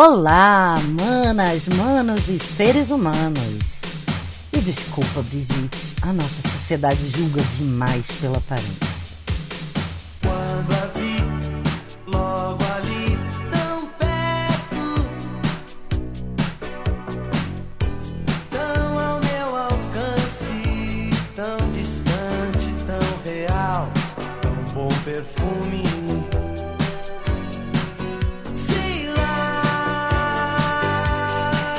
Olá, manas, manos e seres humanos. E desculpa, Brigitte, a nossa sociedade julga demais pela aparência.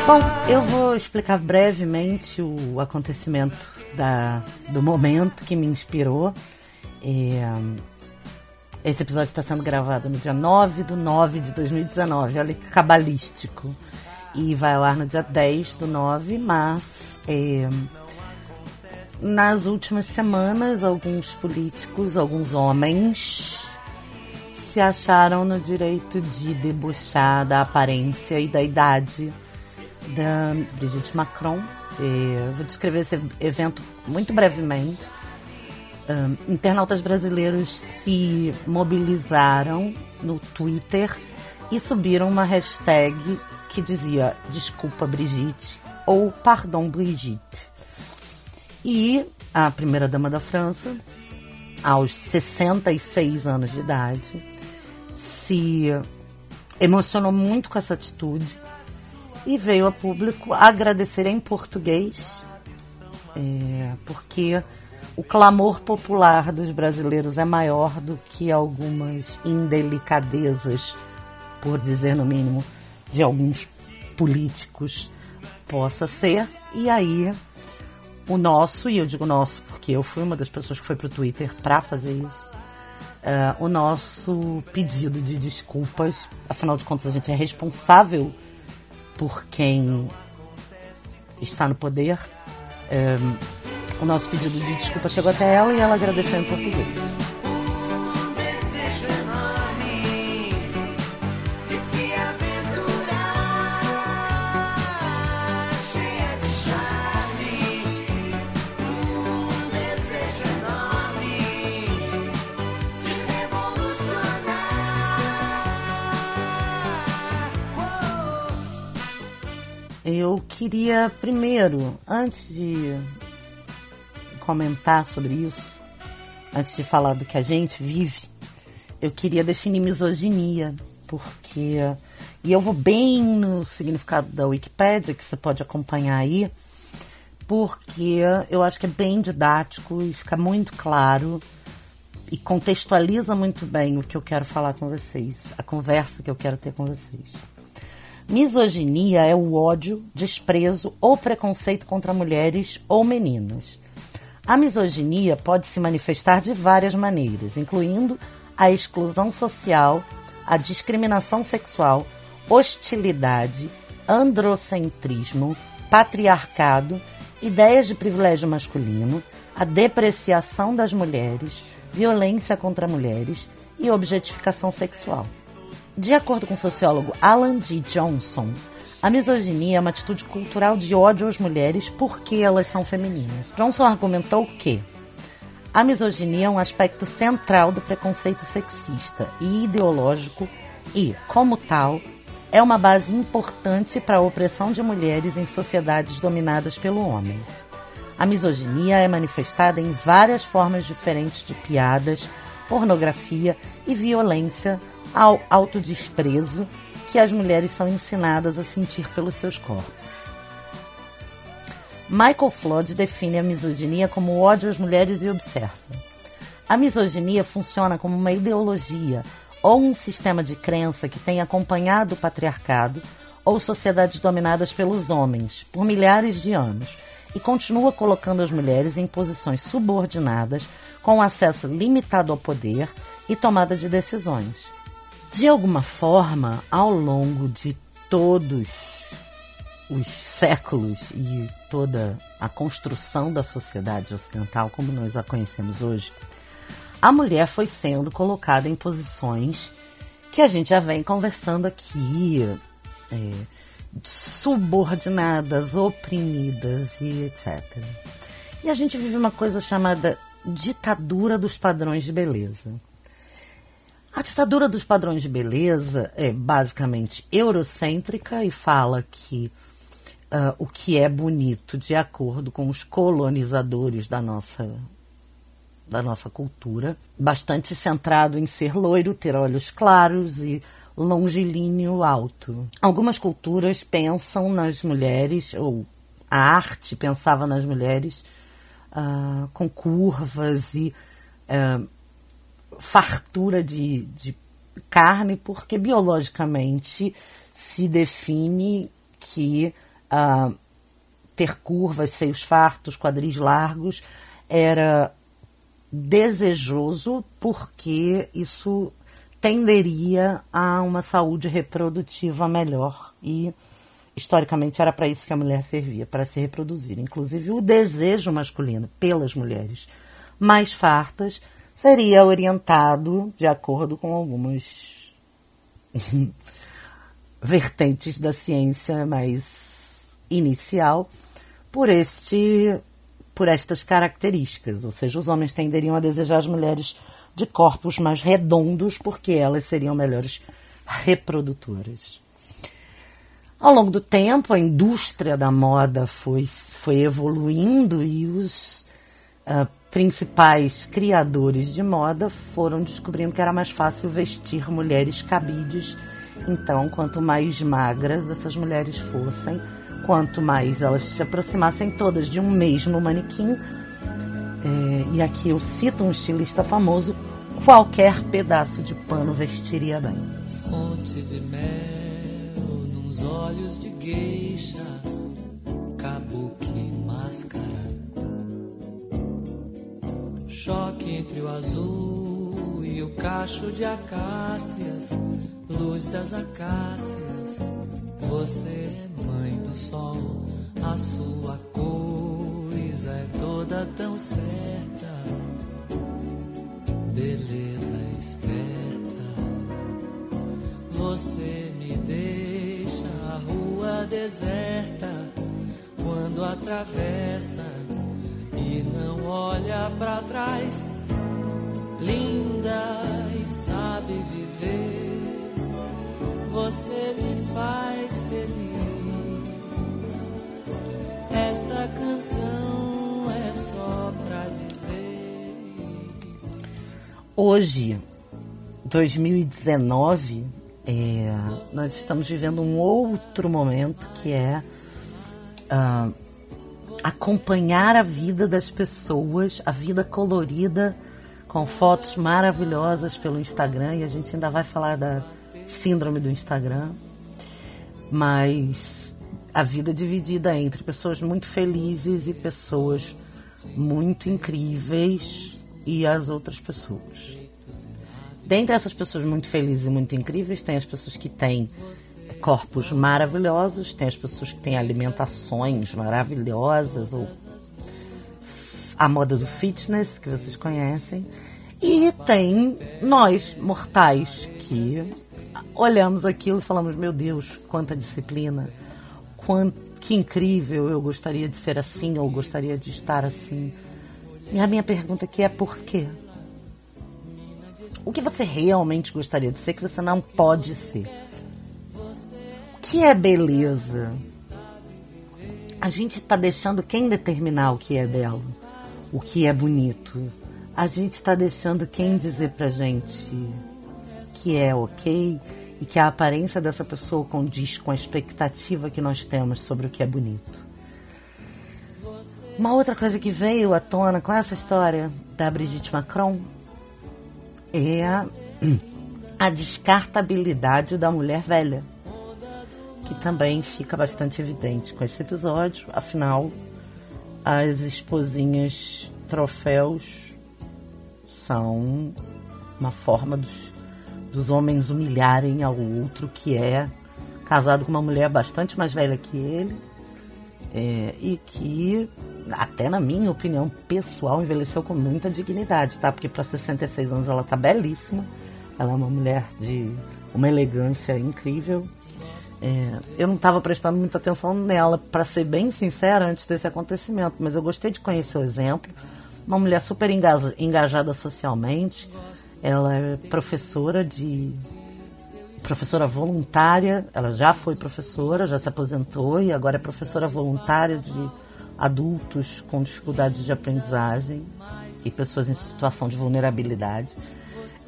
Bom, eu vou explicar brevemente o acontecimento da, do momento que me inspirou. É, esse episódio está sendo gravado no dia 9 de 9 de 2019, olha que cabalístico. E vai ao ar no dia 10 do 9, mas é, nas últimas semanas, alguns políticos, alguns homens, se acharam no direito de debochar da aparência e da idade da Brigitte Macron. É, vou descrever esse evento muito brevemente. Um, internautas brasileiros se mobilizaram no Twitter e subiram uma hashtag que dizia Desculpa Brigitte ou Pardon Brigitte. E a primeira-dama da França, aos 66 anos de idade, se emocionou muito com essa atitude e veio a público agradecer em português, é, porque o clamor popular dos brasileiros é maior do que algumas indelicadezas, por dizer no mínimo, de alguns políticos possa ser. E aí, o nosso, e eu digo nosso porque eu fui uma das pessoas que foi pro Twitter para fazer isso, é, o nosso pedido de desculpas, afinal de contas, a gente é responsável por quem está no poder. É, o nosso pedido de desculpa chegou até ela e ela agradeceu em português. Eu queria primeiro, antes de comentar sobre isso, antes de falar do que a gente vive, eu queria definir misoginia, porque e eu vou bem no significado da Wikipédia, que você pode acompanhar aí, porque eu acho que é bem didático e fica muito claro e contextualiza muito bem o que eu quero falar com vocês, a conversa que eu quero ter com vocês. Misoginia é o ódio, desprezo ou preconceito contra mulheres ou meninas. A misoginia pode se manifestar de várias maneiras, incluindo a exclusão social, a discriminação sexual, hostilidade, androcentrismo, patriarcado, ideias de privilégio masculino, a depreciação das mulheres, violência contra mulheres e objetificação sexual. De acordo com o sociólogo Alan D. Johnson, a misoginia é uma atitude cultural de ódio às mulheres porque elas são femininas. Johnson argumentou que a misoginia é um aspecto central do preconceito sexista e ideológico e, como tal, é uma base importante para a opressão de mulheres em sociedades dominadas pelo homem. A misoginia é manifestada em várias formas diferentes de piadas, pornografia e violência ao autodesprezo que as mulheres são ensinadas a sentir pelos seus corpos. Michael Flood define a misoginia como ódio às mulheres e observa. A misoginia funciona como uma ideologia ou um sistema de crença que tem acompanhado o patriarcado ou sociedades dominadas pelos homens por milhares de anos e continua colocando as mulheres em posições subordinadas com acesso limitado ao poder e tomada de decisões. De alguma forma, ao longo de todos os séculos e toda a construção da sociedade ocidental como nós a conhecemos hoje, a mulher foi sendo colocada em posições que a gente já vem conversando aqui, é, subordinadas, oprimidas e etc. E a gente vive uma coisa chamada ditadura dos padrões de beleza. A ditadura dos padrões de beleza é basicamente eurocêntrica e fala que ah, o que é bonito de acordo com os colonizadores da nossa da nossa cultura, bastante centrado em ser loiro, ter olhos claros e longilíneo alto. Algumas culturas pensam nas mulheres, ou a arte pensava nas mulheres ah, com curvas e ah, fartura de, de carne, porque biologicamente se define que ah, ter curvas, seios fartos, quadris largos era desejoso porque isso tenderia a uma saúde reprodutiva melhor e historicamente era para isso que a mulher servia, para se reproduzir. Inclusive o desejo masculino pelas mulheres mais fartas seria orientado de acordo com algumas vertentes da ciência mais inicial por este por estas características, ou seja, os homens tenderiam a desejar as mulheres de corpos mais redondos porque elas seriam melhores reprodutoras. Ao longo do tempo, a indústria da moda foi, foi evoluindo e os ah, principais criadores de moda foram descobrindo que era mais fácil vestir mulheres cabides. Então, quanto mais magras essas mulheres fossem, quanto mais elas se aproximassem todas de um mesmo manequim, é, e aqui eu cito um estilista famoso, qualquer pedaço de pano vestiria bem. Fonte de mel nos olhos de geisha, kabuki máscara. Choque entre o azul e o cacho de acácias, luz das acácias. Você é mãe do sol, a sua coisa é toda tão certa. Beleza esperta, você me deixa a rua deserta quando atravessa e não olha pra trás. Linda e sabe viver, você me faz feliz. Esta canção é só pra dizer. Hoje, 2019, é, nós estamos vivendo um outro momento que é ah, acompanhar a vida das pessoas, a vida colorida, com fotos maravilhosas pelo Instagram, e a gente ainda vai falar da síndrome do Instagram, mas a vida dividida entre pessoas muito felizes e pessoas muito incríveis e as outras pessoas. Dentre essas pessoas muito felizes e muito incríveis, tem as pessoas que têm corpos maravilhosos, tem as pessoas que têm alimentações maravilhosas, ou a moda do fitness, que vocês conhecem, e tem nós, mortais, que olhamos aquilo e falamos: meu Deus, quanta disciplina, quant, que incrível, eu gostaria de ser assim, ou gostaria de estar assim. E a minha pergunta aqui é: por quê? O que você realmente gostaria de ser que você não pode ser? Que é beleza? A gente está deixando quem determinar o que é belo, o que é bonito. A gente está deixando quem dizer pra gente que é ok e que a aparência dessa pessoa condiz com a expectativa que nós temos sobre o que é bonito. Uma outra coisa que veio à tona com essa história da Brigitte Macron é a descartabilidade da mulher velha, que também fica bastante evidente com esse episódio. Afinal, as esposinhas troféus são uma forma dos, dos homens humilharem ao outro que é casado com uma mulher bastante mais velha que ele é, e que, até na minha opinião pessoal, envelheceu com muita dignidade, tá? Porque para 66 anos ela tá belíssima. Ela é uma mulher de uma elegância incrível. É, eu não estava prestando muita atenção nela, para ser bem sincera, antes desse acontecimento, mas eu gostei de conhecer o exemplo. uma mulher super enga- engajada socialmente. Ela é professora de professora voluntária, ela já foi professora, já se aposentou e agora é professora voluntária de adultos com dificuldades de aprendizagem e pessoas em situação de vulnerabilidade.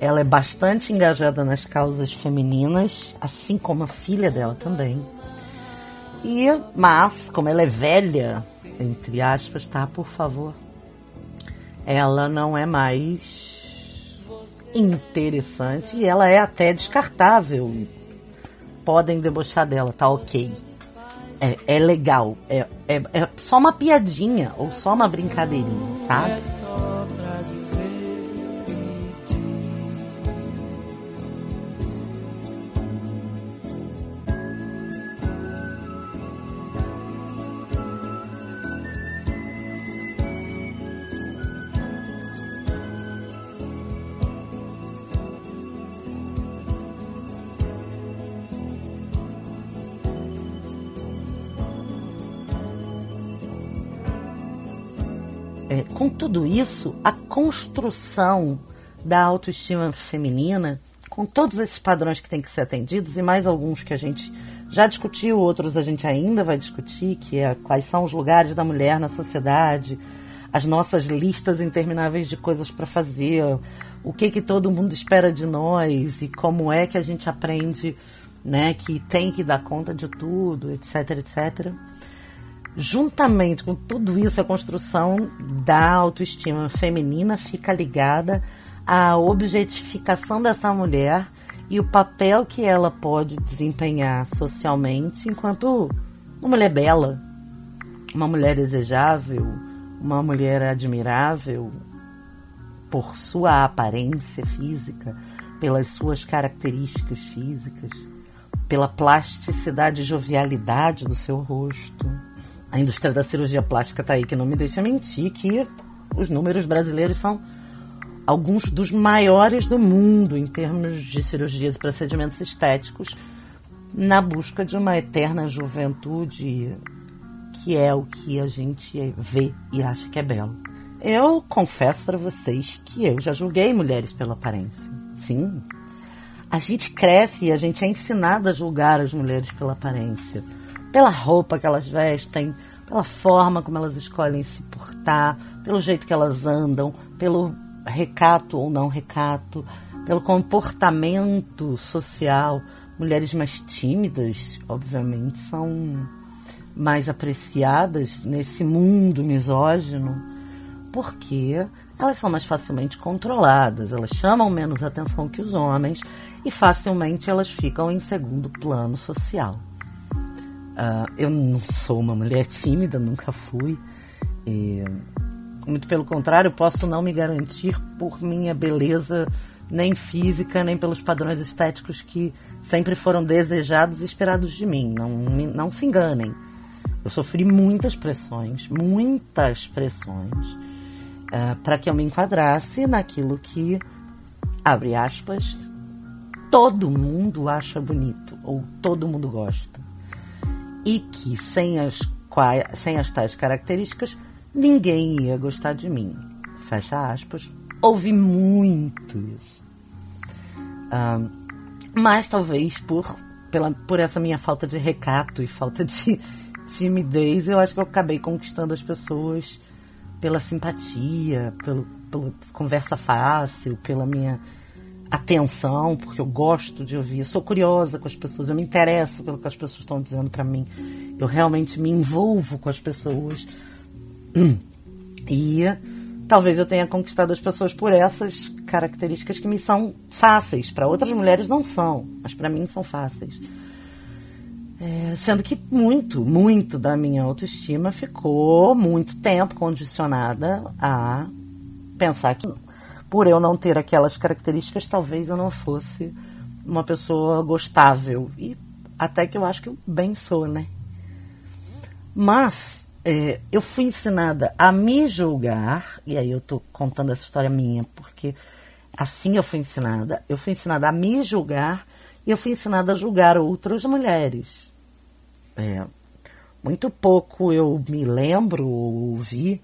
Ela é bastante engajada nas causas femininas, assim como a filha dela também. E, mas, como ela é velha, entre aspas, tá, por favor, ela não é mais interessante e ela é até descartável. Podem debochar dela, tá ok. É, é legal. É, é, é só uma piadinha ou só uma brincadeirinha, sabe? Isso, a construção da autoestima feminina, com todos esses padrões que têm que ser atendidos e mais alguns que a gente já discutiu, outros a gente ainda vai discutir, que é quais são os lugares da mulher na sociedade, as nossas listas intermináveis de coisas para fazer, o que que todo mundo espera de nós e como é que a gente aprende, né, que tem que dar conta de tudo, etc, etc juntamente com tudo isso, a construção da autoestima feminina fica ligada à objetificação dessa mulher e o papel que ela pode desempenhar socialmente enquanto uma mulher bela, uma mulher desejável, uma mulher admirável por sua aparência física, pelas suas características físicas, pela plasticidade e jovialidade do seu rosto. A indústria da cirurgia plástica está aí que não me deixa mentir que os números brasileiros são alguns dos maiores do mundo em termos de cirurgias e procedimentos estéticos na busca de uma eterna juventude que é o que a gente vê e acha que é belo. Eu confesso para vocês que eu já julguei mulheres pela aparência. Sim. A gente cresce e a gente é ensinado a julgar as mulheres pela aparência pela roupa que elas vestem, pela forma como elas escolhem se portar, pelo jeito que elas andam, pelo recato ou não recato, pelo comportamento social. Mulheres mais tímidas, obviamente, são mais apreciadas nesse mundo misógino, porque elas são mais facilmente controladas, elas chamam menos atenção que os homens e facilmente elas ficam em segundo plano social. Ah, eu não sou uma mulher tímida, nunca fui. E, muito pelo contrário, posso não me garantir por minha beleza, nem física, nem pelos padrões estéticos que sempre foram desejados e esperados de mim. Não, não se enganem. Eu sofri muitas pressões, muitas pressões, para que eu me enquadrasse naquilo que, abre aspas, todo mundo acha bonito, ou todo mundo gosta e que sem as, sem as tais características ninguém ia gostar de mim. Fecha aspas. Ouvi muito isso. Mas talvez por, pela, por essa minha falta de recato e falta de timidez, eu acho que eu acabei conquistando as pessoas pela simpatia, pelo, pela conversa fácil, pela minha atenção, porque eu gosto de ouvir, eu sou curiosa com as pessoas, eu me interesso pelo que as pessoas estão dizendo para mim. Eu realmente me envolvo com as pessoas. E talvez eu tenha conquistado as pessoas por essas características que me são fáceis. Para outras mulheres não são, mas para mim são fáceis. É, sendo que muito, muito da minha autoestima ficou muito tempo condicionada a pensar que por eu não ter aquelas características, talvez eu não fosse uma pessoa gostável. E até que eu acho que eu bem sou, né? Mas é, eu fui ensinada a me julgar, e aí eu tô contando essa história minha, porque assim eu fui ensinada. Eu fui ensinada a me julgar e eu fui ensinada a julgar outras mulheres. É, muito pouco eu me lembro ou ouvi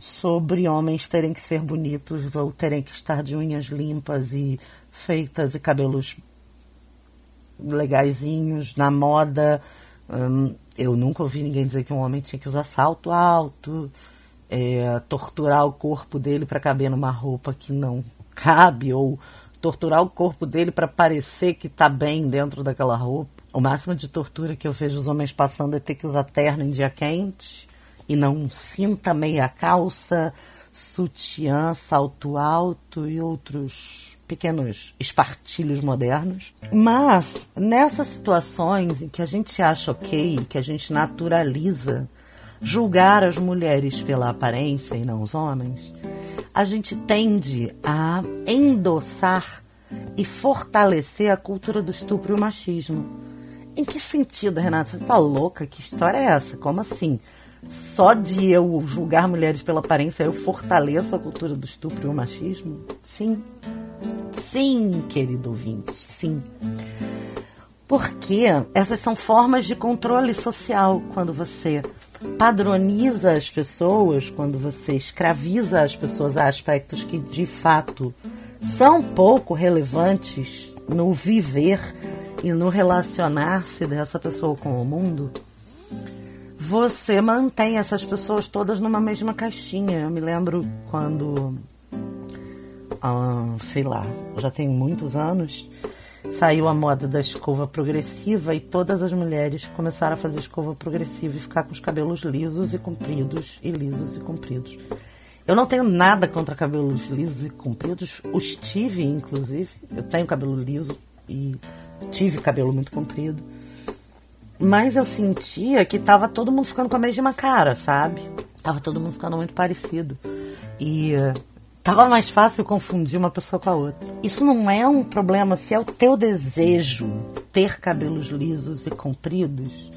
sobre homens terem que ser bonitos ou terem que estar de unhas limpas e feitas e cabelos legaisinhos na moda. Hum, eu nunca ouvi ninguém dizer que um homem tinha que usar salto alto, é, torturar o corpo dele para caber numa roupa que não cabe, ou torturar o corpo dele para parecer que está bem dentro daquela roupa. O máximo de tortura que eu vejo os homens passando é ter que usar terno em dia quente e não cinta, meia calça, sutiã, salto alto e outros pequenos espartilhos modernos. Mas nessas situações em que a gente acha ok, que a gente naturaliza julgar as mulheres pela aparência e não os homens, a gente tende a endossar e fortalecer a cultura do estupro e o machismo. Em que sentido, Renata? Você tá louca? Que história é essa? Como assim? Só de eu julgar mulheres pela aparência eu fortaleço a cultura do estupro e o machismo? Sim. Sim, querido ouvinte, sim. Porque essas são formas de controle social quando você padroniza as pessoas, quando você escraviza as pessoas a aspectos que de fato são pouco relevantes no viver e no relacionar-se dessa pessoa com o mundo, você mantém essas pessoas todas numa mesma caixinha. Eu me lembro quando, sei lá, já tem muitos anos, saiu a moda da escova progressiva e todas as mulheres começaram a fazer escova progressiva e ficar com os cabelos lisos e compridos, e lisos e compridos. Eu não tenho nada contra cabelos lisos e compridos, os tive inclusive. Eu tenho cabelo liso e tive cabelo muito comprido. Mas eu sentia que tava todo mundo ficando com a mesma cara, sabe? Tava todo mundo ficando muito parecido. E eh, tava mais fácil confundir uma pessoa com a outra. Isso não é um problema se é o teu desejo ter cabelos lisos e compridos.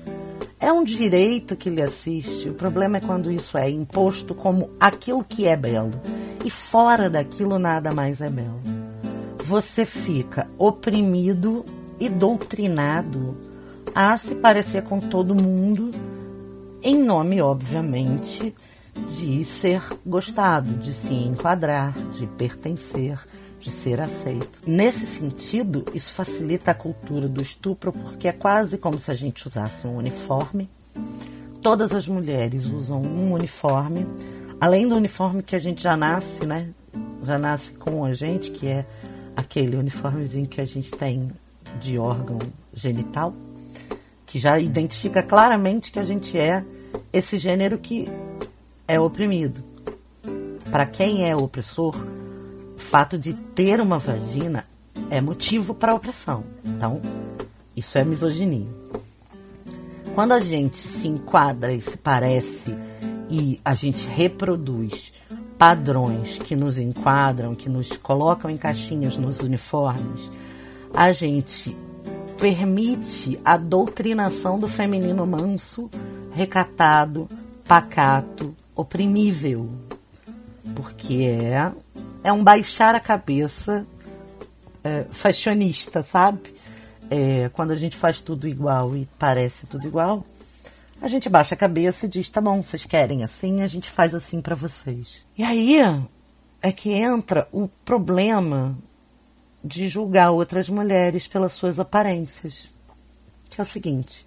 É um direito que lhe assiste. O problema é quando isso é imposto como aquilo que é belo. E fora daquilo nada mais é belo. Você fica oprimido e doutrinado a se parecer com todo mundo, em nome, obviamente, de ser gostado, de se enquadrar, de pertencer, de ser aceito. Nesse sentido, isso facilita a cultura do estupro, porque é quase como se a gente usasse um uniforme. Todas as mulheres usam um uniforme, além do uniforme que a gente já nasce, né? Já nasce com a gente, que é aquele uniformezinho que a gente tem de órgão genital, que já identifica claramente que a gente é esse gênero que é oprimido. Para quem é opressor, o fato de ter uma vagina é motivo para opressão. Então, isso é misoginia. Quando a gente se enquadra e se parece e a gente reproduz padrões que nos enquadram, que nos colocam em caixinhas nos uniformes, a gente permite a doutrinação do feminino manso, recatado, pacato, oprimível. Porque é, é um baixar a cabeça é, fashionista, sabe? É, quando a gente faz tudo igual e parece tudo igual, a gente baixa a cabeça e diz: tá bom, vocês querem assim, a gente faz assim para vocês. E aí é que entra o problema de julgar outras mulheres pelas suas aparências. Que é o seguinte: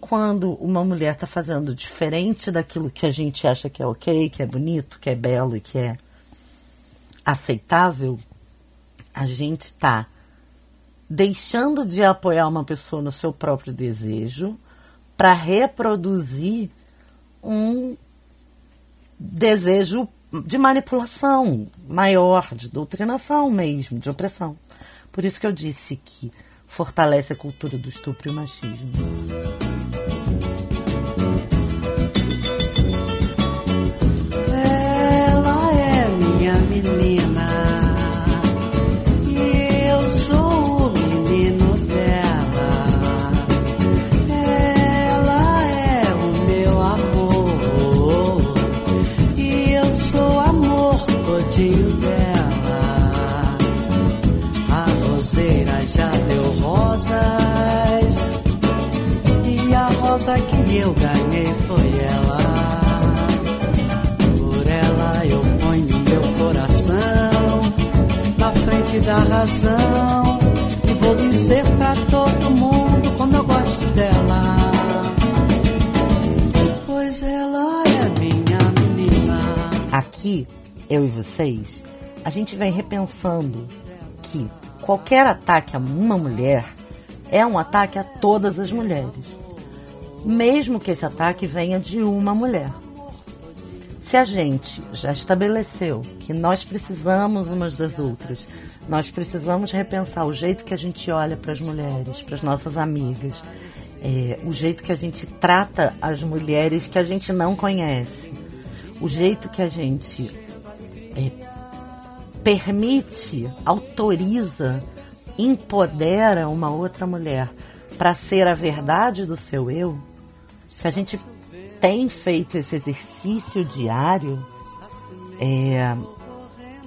quando uma mulher está fazendo diferente daquilo que a gente acha que é ok, que é bonito, que é belo e que é aceitável, a gente está deixando de apoiar uma pessoa no seu próprio desejo para reproduzir um desejo de manipulação maior, de doutrinação mesmo, de opressão. Por isso que eu disse que fortalece a cultura do estupro e o machismo. Razão. E vou dizer pra todo mundo como eu gosto dela. Pois ela é minha menina. Aqui, eu e vocês, a gente vem repensando que qualquer ataque a uma mulher é um ataque a todas as mulheres. Mesmo que esse ataque venha de uma mulher. Se a gente já estabeleceu que nós precisamos umas das outras, nós precisamos repensar o jeito que a gente olha para as mulheres, para as nossas amigas, é, o jeito que a gente trata as mulheres que a gente não conhece, o jeito que a gente é, permite, autoriza, empodera uma outra mulher para ser a verdade do seu eu, se a gente tem feito esse exercício diário, é,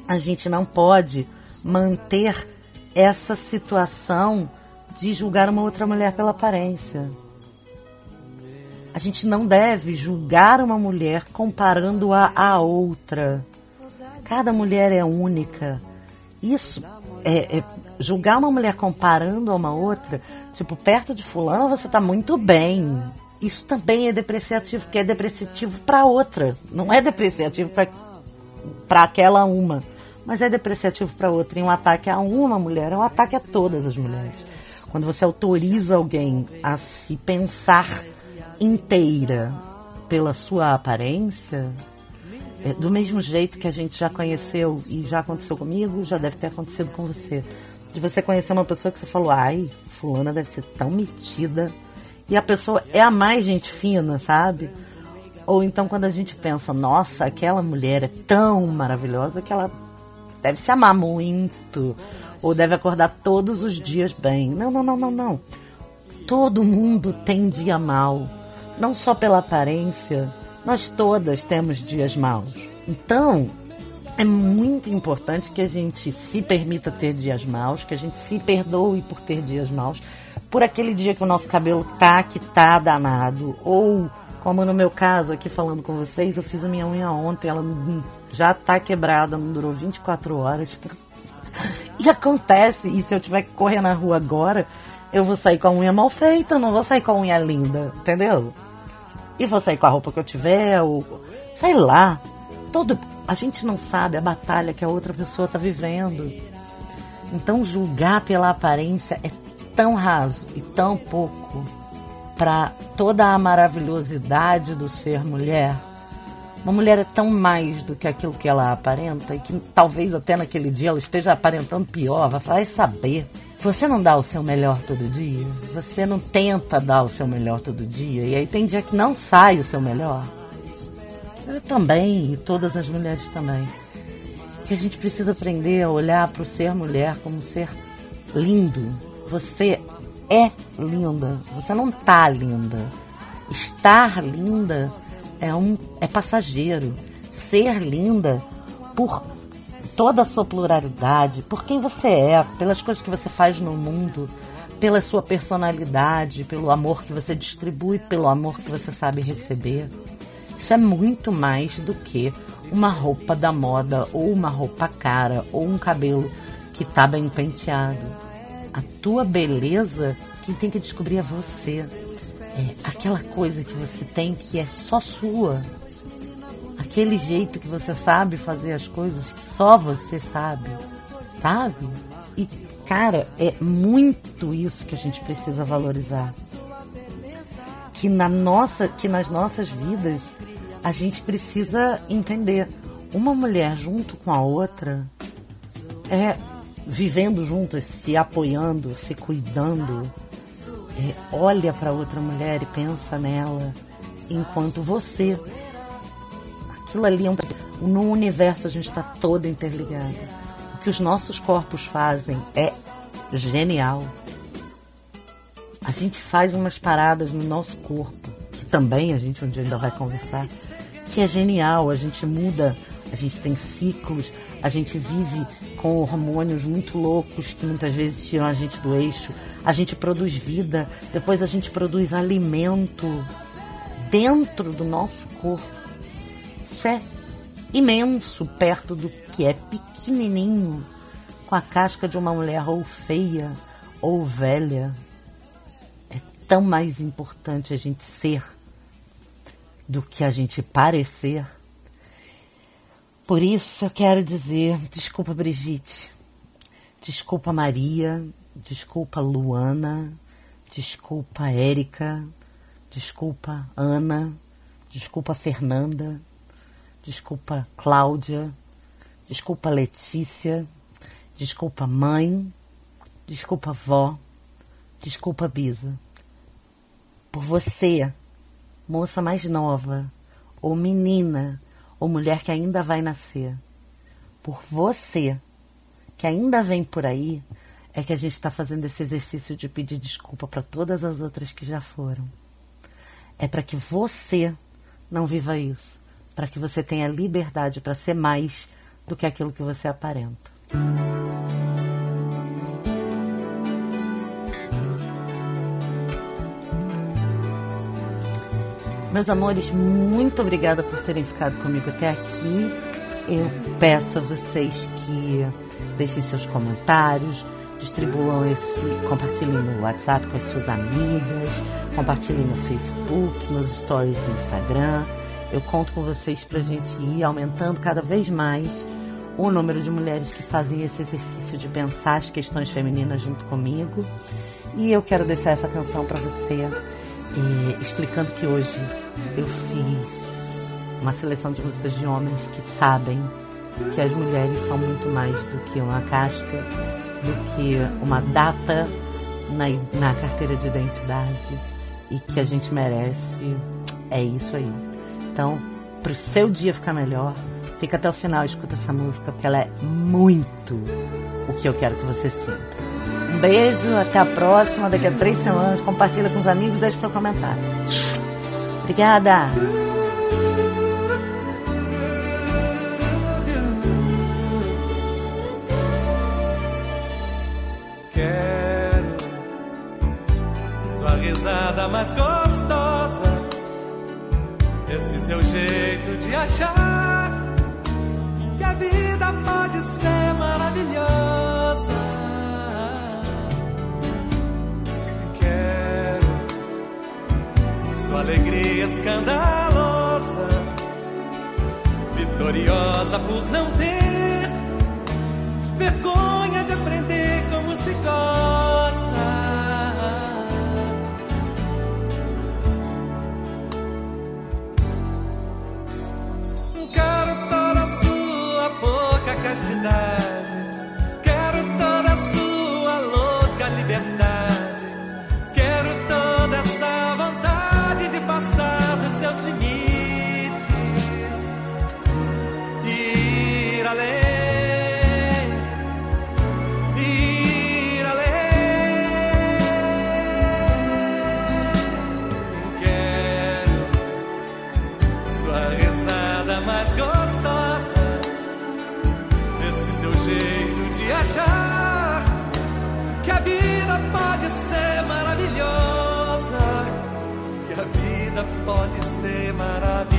a gente não pode manter essa situação de julgar uma outra mulher pela aparência. A gente não deve julgar uma mulher comparando-a a outra. Cada mulher é única. Isso é, é julgar uma mulher comparando a uma outra, tipo, perto de fulano você tá muito bem. Isso também é depreciativo, porque é depreciativo para outra. Não é depreciativo para aquela uma, mas é depreciativo para outra. E um ataque a uma mulher é um ataque a todas as mulheres. Quando você autoriza alguém a se pensar inteira pela sua aparência, é, do mesmo jeito que a gente já conheceu e já aconteceu comigo, já deve ter acontecido com você. De você conhecer uma pessoa que você falou, ai, fulana deve ser tão metida. E a pessoa é a mais gente fina, sabe? Ou então quando a gente pensa, nossa, aquela mulher é tão maravilhosa que ela deve se amar muito. Ou deve acordar todos os dias bem. Não, não, não, não, não. Todo mundo tem dia mal. Não só pela aparência, nós todas temos dias maus. Então, é muito importante que a gente se permita ter dias maus, que a gente se perdoe por ter dias maus, por aquele dia que o nosso cabelo tá que tá danado, ou como no meu caso aqui falando com vocês, eu fiz a minha unha ontem, ela já tá quebrada, não durou 24 horas. E acontece, e se eu tiver que correr na rua agora, eu vou sair com a unha mal feita, não vou sair com a unha linda, entendeu? E vou sair com a roupa que eu tiver, ou sei lá. Todo, a gente não sabe a batalha que a outra pessoa está vivendo. Então julgar pela aparência é tão raso e tão pouco para toda a maravilhosidade do ser mulher. Uma mulher é tão mais do que aquilo que ela aparenta e que talvez até naquele dia ela esteja aparentando pior. Vai falar, é saber. Você não dá o seu melhor todo dia? Você não tenta dar o seu melhor todo dia? E aí tem dia que não sai o seu melhor? Eu também, e todas as mulheres também. Que a gente precisa aprender a olhar para o ser mulher como um ser lindo. Você é linda, você não tá linda. Estar linda é um é passageiro. Ser linda por toda a sua pluralidade, por quem você é, pelas coisas que você faz no mundo, pela sua personalidade, pelo amor que você distribui, pelo amor que você sabe receber. Isso é muito mais do que uma roupa da moda, ou uma roupa cara, ou um cabelo que tá bem penteado. A tua beleza, quem tem que descobrir é você. É aquela coisa que você tem que é só sua. Aquele jeito que você sabe fazer as coisas que só você sabe. Sabe? E, cara, é muito isso que a gente precisa valorizar. Que, na nossa, que nas nossas vidas a gente precisa entender. Uma mulher junto com a outra é vivendo juntas, se apoiando, se cuidando. É, olha para outra mulher e pensa nela enquanto você. Aquilo ali é um. No universo a gente está toda interligada. O que os nossos corpos fazem é genial. A gente faz umas paradas no nosso corpo, que também a gente um dia ainda vai conversar, que é genial. A gente muda, a gente tem ciclos, a gente vive com hormônios muito loucos que muitas vezes tiram a gente do eixo. A gente produz vida, depois a gente produz alimento dentro do nosso corpo. Isso é imenso perto do que é pequenininho com a casca de uma mulher ou feia ou velha. É tão mais importante a gente ser do que a gente parecer. Por isso eu quero dizer, desculpa Brigitte, desculpa Maria, desculpa Luana, desculpa Érica, desculpa Ana, desculpa Fernanda, desculpa Cláudia, desculpa Letícia, desculpa mãe, desculpa vó, desculpa Bisa. Por você, moça mais nova, ou menina, ou mulher que ainda vai nascer. Por você, que ainda vem por aí, é que a gente está fazendo esse exercício de pedir desculpa para todas as outras que já foram. É para que você não viva isso, para que você tenha liberdade para ser mais do que aquilo que você aparenta. Meus amores, muito obrigada por terem ficado comigo até aqui. Eu peço a vocês que deixem seus comentários, distribuam esse, compartilhem no WhatsApp com as suas amigas, compartilhem no Facebook, nos stories do Instagram. Eu conto com vocês para a gente ir aumentando cada vez mais o número de mulheres que fazem esse exercício de pensar as questões femininas junto comigo. E eu quero deixar essa canção para você, eh, explicando que hoje eu fiz uma seleção de músicas de homens que sabem que as mulheres são muito mais do que uma casca, do que uma data na, na carteira de identidade e que a gente merece. É isso aí. Então, para o seu dia ficar melhor, fica até o final e escuta essa música, porque ela é muito o que eu quero que você sinta. Um beijo, até a próxima, daqui a três semanas. Compartilha com os amigos, deixe seu comentário. Obrigada! Quero sua risada mais gostosa, esse seu jeito de achar que a vida pode ser maravilhosa. Alegria escandalosa, vitoriosa por não ter vergonha de aprender como se goza. Pode ser maravilhosa.